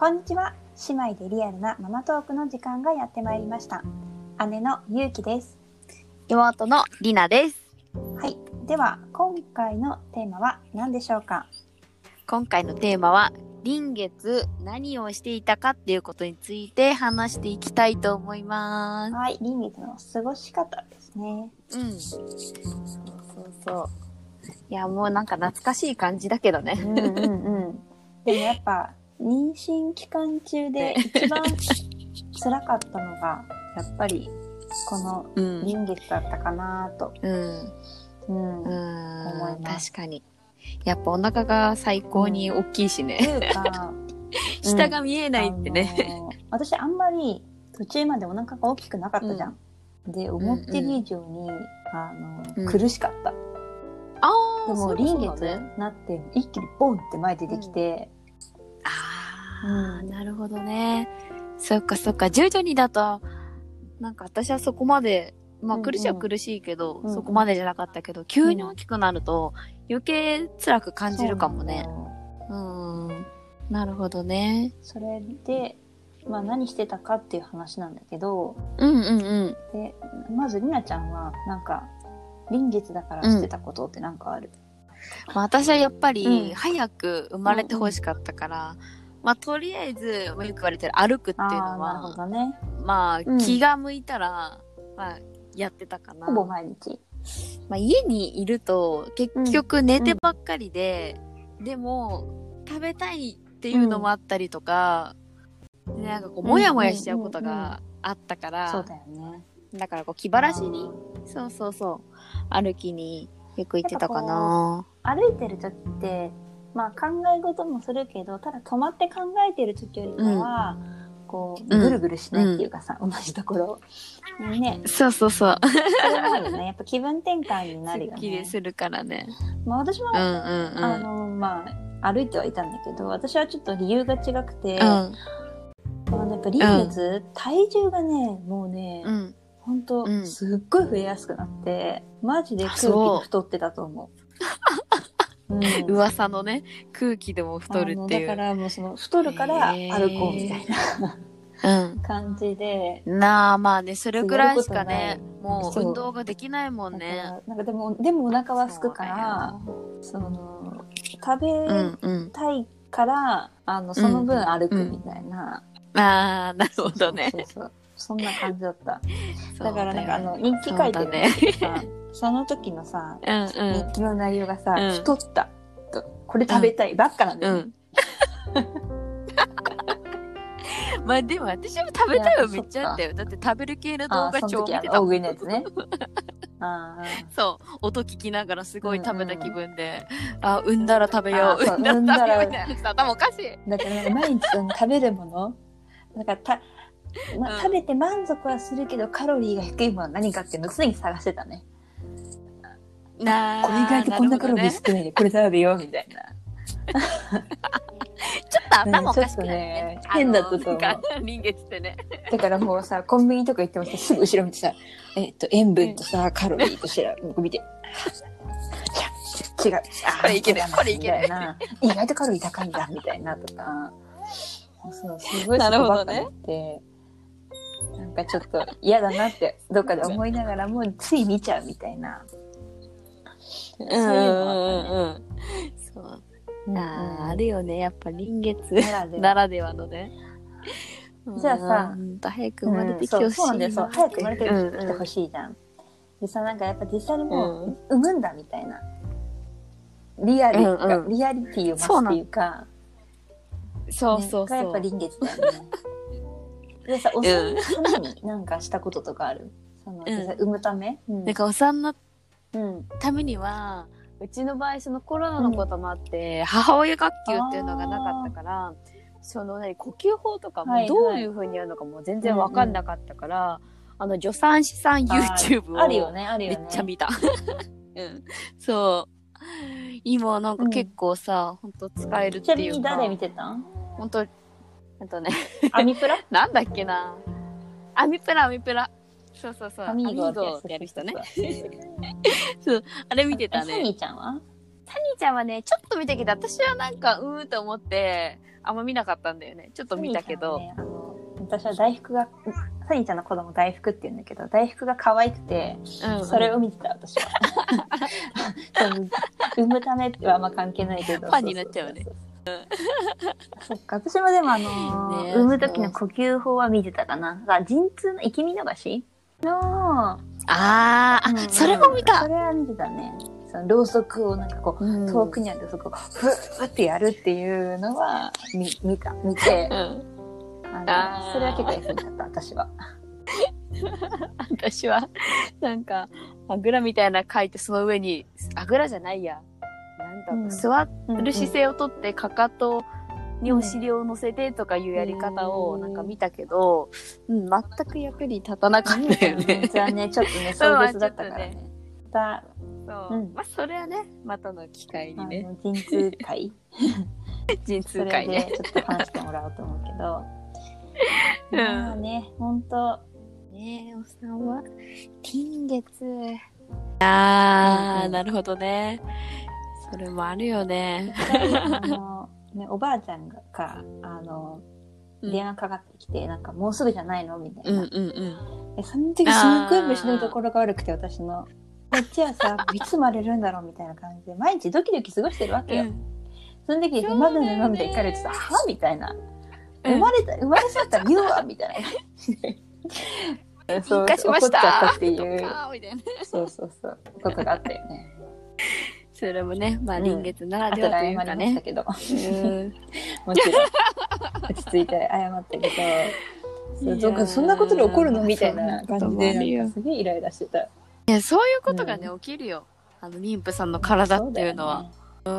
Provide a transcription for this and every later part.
こんにちは姉妹でリアルなママトークの時間がやってまいりました姉のゆうきです妹のりなです。はいでは今回のテーマは何でしょうか？今回のテーマは、臨月何をしていたかっていうことについて話していきたいと思います。はい臨月の過ごし方ですねうん。そうそうそう。いや、もうなんか懐かしい感じだけどね。うんうんうんでもやっぱ妊娠期間中で一番辛かったのがやっぱりこのうん。臨月だったかなと、うん。うんう思いん。ます確かに。やっぱお腹が最高に大きいしとね。いうか 下が見えないってね。あのー私あんまり途中までお腹が大きくなかったじゃん。で、思ってる以上に、あのうん苦しかった。あでも、臨月になって、一気にボンって前出てきて、ああ、うんなるほどね。そっかそっか。徐々にだと、なんか私はそこまで、まあうんうん苦しいは苦しいけど、うんうんそこまでじゃなかったけど、急に大きくなると余計辛く感じるかもね。そうなのうん。なるほどね。それで、まあ何してたかっていう話なんだけど、うんうんうん。で、まずりなちゃんは、なんか、臨月だからしてたことってなんかある？まあ、私はやっぱうんり早く生まれてほしかったから、まあとりあえず、まあよく言われてる歩くっていうあのあー、なるほは、どね。まあうん気が向いたら、まあやってたかな。ほぼ毎日。まあ、家にいると結局寝てばっかりで、でも食べたいっていうのもあったりとか、でなんかこうもやもやしちゃうことがあったから、そうだよね。だからこう気晴らしにそうそうそう歩きによく行ってたかな歩いてる時って、まあ考え事もするけど、ただ止まって考えてる時よりかは、こう、うんぐるぐるしないっていうかさ、同じところ。ね、そうそうそう。ね。やっぱ気分転換になするよね。っきりするからね。まあ私も、うんうんうん。あの、まあ、歩いてはいたんだけど、私はちょっと理由が違くて、うん。あのやっぱ臨月、体重がね、もうね、うん。ほんとう、ん。すっごい増えやすくなって、マジで空気太ってたと思う。うん。噂のね空気でも太るっていう。だからもうその太るから歩こうみたいな。感じで、うんなあまあねそれぐらいしかねもう運動ができないもんね。らなんかでもでもお腹は空くからその食べうんうんたいから、あのその分歩くみたいな、ああなるほどね。そうそうそんな感じだった。だからなんかあよの日記書いてるねその時のさうんうん日記の内容がさ、うん太ったとこれ食べたいばっかなんだよ、うん。まあでも私も食べたいはめっちゃあったよ。だって食べる系の動あ画超見てたもん。の大食いのやつね あーそう。音聞きながらすごい食べた気分で、あ、産んだら食べよう。産んだら食べようみたいなさ。頭おかしい。だから毎日食べるもの？なんかた、まうん食べて満足はするけどカロリーが低いものは何かっていうのを常に探してたね。なあこれ意外とこんなカロリー少ないでこれ食べようみたいな。ちょっと頭おかしくなるね。うね変だったと思うあのなんか臨月ってね。だからもうさ、コンビニとか行ってもさ、すぐ後ろ見てさ、えっと、塩分とさ、カロリーとしら、見て。違う。あこれいけるこれいけるな意外とカロリー高いんだ、みたいなとか。そう、すごいなるほどねそこばっかりって、なんかちょっと嫌だなって、どっかで思いながらも、つい見ちゃうみたいな。そういうのあったねうん。そう。あーあるよね。やっぱ臨月ならではならではのね。じゃあさうん。早く生まれてきてほしいそうそうなん。だよ、そう。早く生まれてきてほしいじゃん。でさ、なん。かやっぱ実際にもうう、産むん。だみたいな。リアリ、うん。うん。リアリティを増すっていうか、そうそうそうねやっぱ。臨月だよね。でさ、お産のためになん。かしたこととかあるその、ん。実際産むためうん。なん。かお産のうん。ためには、うちの場合そのコロナのこともあって、母親学級っていうのがなかったから、そのね、呼吸法とかもどういう風にやるのかも全然わかんなかったから、あの助産師さん YouTube をあるよね、あるよめね。っちゃ見た。うん。そう。今なんか結構さ、ほんと使えるっちていうか。なみに誰見てた？んほんと、あとね、アミプラ？なんだっけな。アミプラ、アミプラ。そうそうそう。アミーゴーゴってやる人ね。そうあれ見てたえサニね。ーちゃんは？サニーちゃんはね、ちょっと見たけど、私はなんか、うーんと思って、あんま見なかったんだよね。ちょっと見たけど。私は大福が、サニーちゃんの子供大福って言うんだけど、大福が可愛くて、うん、それを見てた、私は。産むためはあんま関係ないけど。ファンになっちゃうねそっか、私もでもあのーね産む時の呼吸法は見てたかな。あ陣痛の生き見逃しの、あーあ、うんそれも見たそ。れは見てたね。そのろうそくをなんかこう、うん遠くにあるそこをふーってやるっていうのは見見た、見てう、ん。あのそれは結構役に立った、私は。私は、なんか、あぐらみたいな書いて、その上に、あぐらじゃないや。なんだろう、うん座る姿勢勢をとって、かかとにお尻を乗せてとかいうやり方をうんなんか見たけど、うん、全く役に立たなかったよね。はね、ちょっとね、そう壮絶だったからね。まそう。うんまあ、それはね、またの機会にね、の、陣痛会陣痛会ね。でちょっと話してもらおうと思うけど。うんまあね、ほんと、ねえ、おさんは、金月。あー、うんなるほどね。それもあるよね。あの、ね、おばあちゃんがか、あの、電話かかってきて、なんかもうすぐじゃないのみたいな。うんうんうん。でその時すっごい虫のところが悪くて、私の。こっちはさ、いつ生まれるんだろうみたいな感じで、毎日ドキドキ過ごしてるわけよ。その時に、まだなのみたいかれてさ、はみたいな。うん生まれた、生まれそうだったら言うわみたいな。そう、引火しました怒っちゃったっていう。そうそうそう、ことがあったよね。それもね、まあ、うん臨月なら後でではというかね。けど、うん。もちろん、落ち着いて謝ったけど、そかそんなことで怒るの？みたいな感じで、すげえイライラしてた。いや、そういうことがね、う起きるよ。あの、妊婦さんの体っていうのは。だ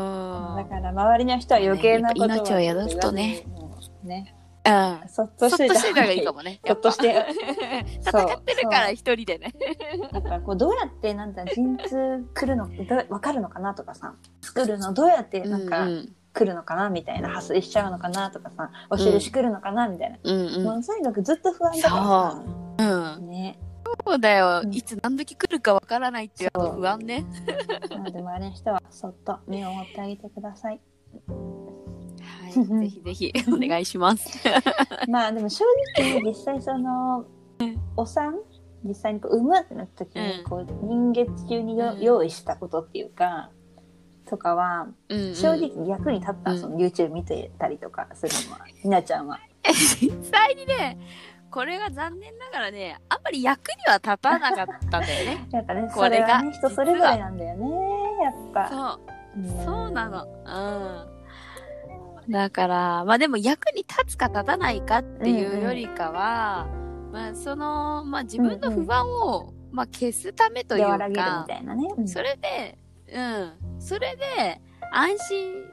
から周りの人は余計なこと命を宿すとね。ね。うん。そっとしとしてたたらいいかもね。そっとし て。戦ってるから一人でね。だからこうどうやってなんだ陣痛来るのわかるのかなとかさ。作るのどうやってなんか来るのかなみたいな破水しちゃうのかなとかさ。お印来るのかなみたいな、うんもうとにかくずっと不安だからさ。う。ん。うん。ね。そうだよ。う。ん。いつ何時来るかわからないっていう不安ね。なので周りの人はそっと見守ってあげてくださいはい。ぜひぜひ お願いします。まあでも正直実際そのお産？実際にこう産むってなった時にうんこう人月中にようん用意したことっていうかとかはうんうん正直役に立った、うんその YouTube 見てたりとかするのはひなちゃんは。実際にね、これが残念ながらね、あんまり役には立たなかったんだよね。やっぱねこれがね人それぞれなんだよねやっぱ。そう。ねそうなの。うん。だから、まあでも役に立つか立たないかっていうよりかは、まあその、まあ自分の不安を、まあ消すためというか、たいなね。うんそれで、うん。それで、安心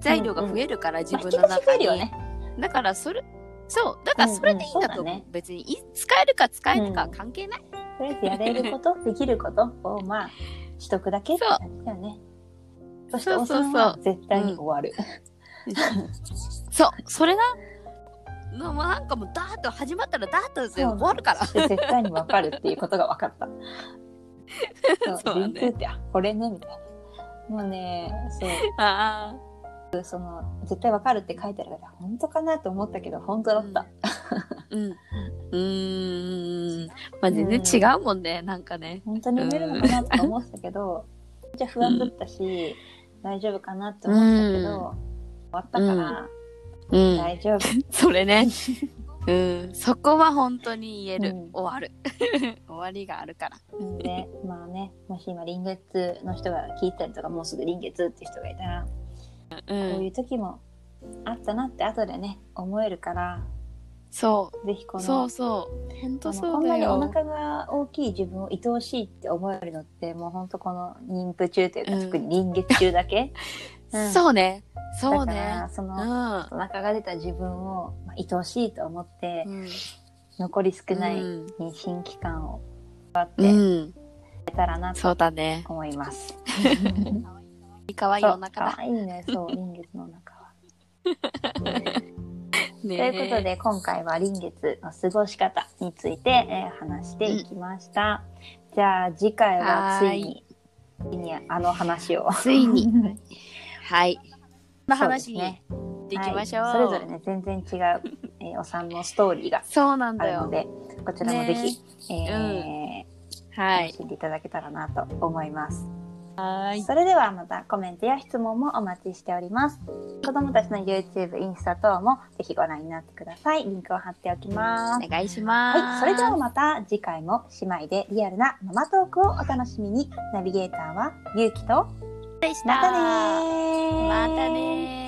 材料が増えるから、自分のまあ引き出し増中に。えるよね。だからそれ、そう。だからそれでいいんだと思う。うんうんね別にい、使えるか使えるかは関係ない。とりあえずやれることできることをまあしとくだけって感じだよね。そしておそうそうそう絶対に終わる。そう。それな。のもうなんかもうダーッと始まったらダーッとで終わるから。で絶対に分かるっていうことが分かった。そう、そうだね陣痛ってあこれねみたいな。もうね、そう。あその絶対わかるって書いてあるから本当かなと思ったけど本当だった、あ。うん。うーん。まあ全然違うもんね、なんかね。本当に産めるのかなとか思ってたけど、じゃ不安だったし、大丈夫かなって思ってたけど、終わったからうん。大丈夫、それね。うん。そこは本当に言える。うん終わる。終わりがあるから。でまあねもし今臨月の人が聞いたりとかもうすぐ臨月って人がいたら、う。こういうん時もあったなって後でね思えるからそう。ぜひこのそうそう。本当そこなにお。腹が大きい自分を愛おしいって思えるのってもうほんとこの妊婦中というか、うん特に臨月中だけ、う んそうね。そうだかねら。その、うん。お腹が出た自分を、まあ、愛おしいと思って、うん残り少ないうん妊娠期間を頑張ってうん。いけたらなそうとだね。思います。かわいいお腹だ。可愛いねそう臨月のお腹は。ねということで今回は臨月の過ごし方について、えー話していきました。じゃあ次回はついについにあの話を。ついに。はい。の話に行っていきましょう。はいそれぞれね、全然違う、えーお産のストーリーがそうなんだよ。あるので、こちらもぜひ、えーはい。楽しんでいただけたらなと思います。はい。それではまたコメントや質問もお待ちしております。子供たちの YouTube、インスタ等もぜひご覧になってください。リンクを貼っておきますお。願いします。はい、それではまた次回も姉妹でリアルなママトークをお楽しみに。ナビゲーターはゆうきと、でした。またねーまたねー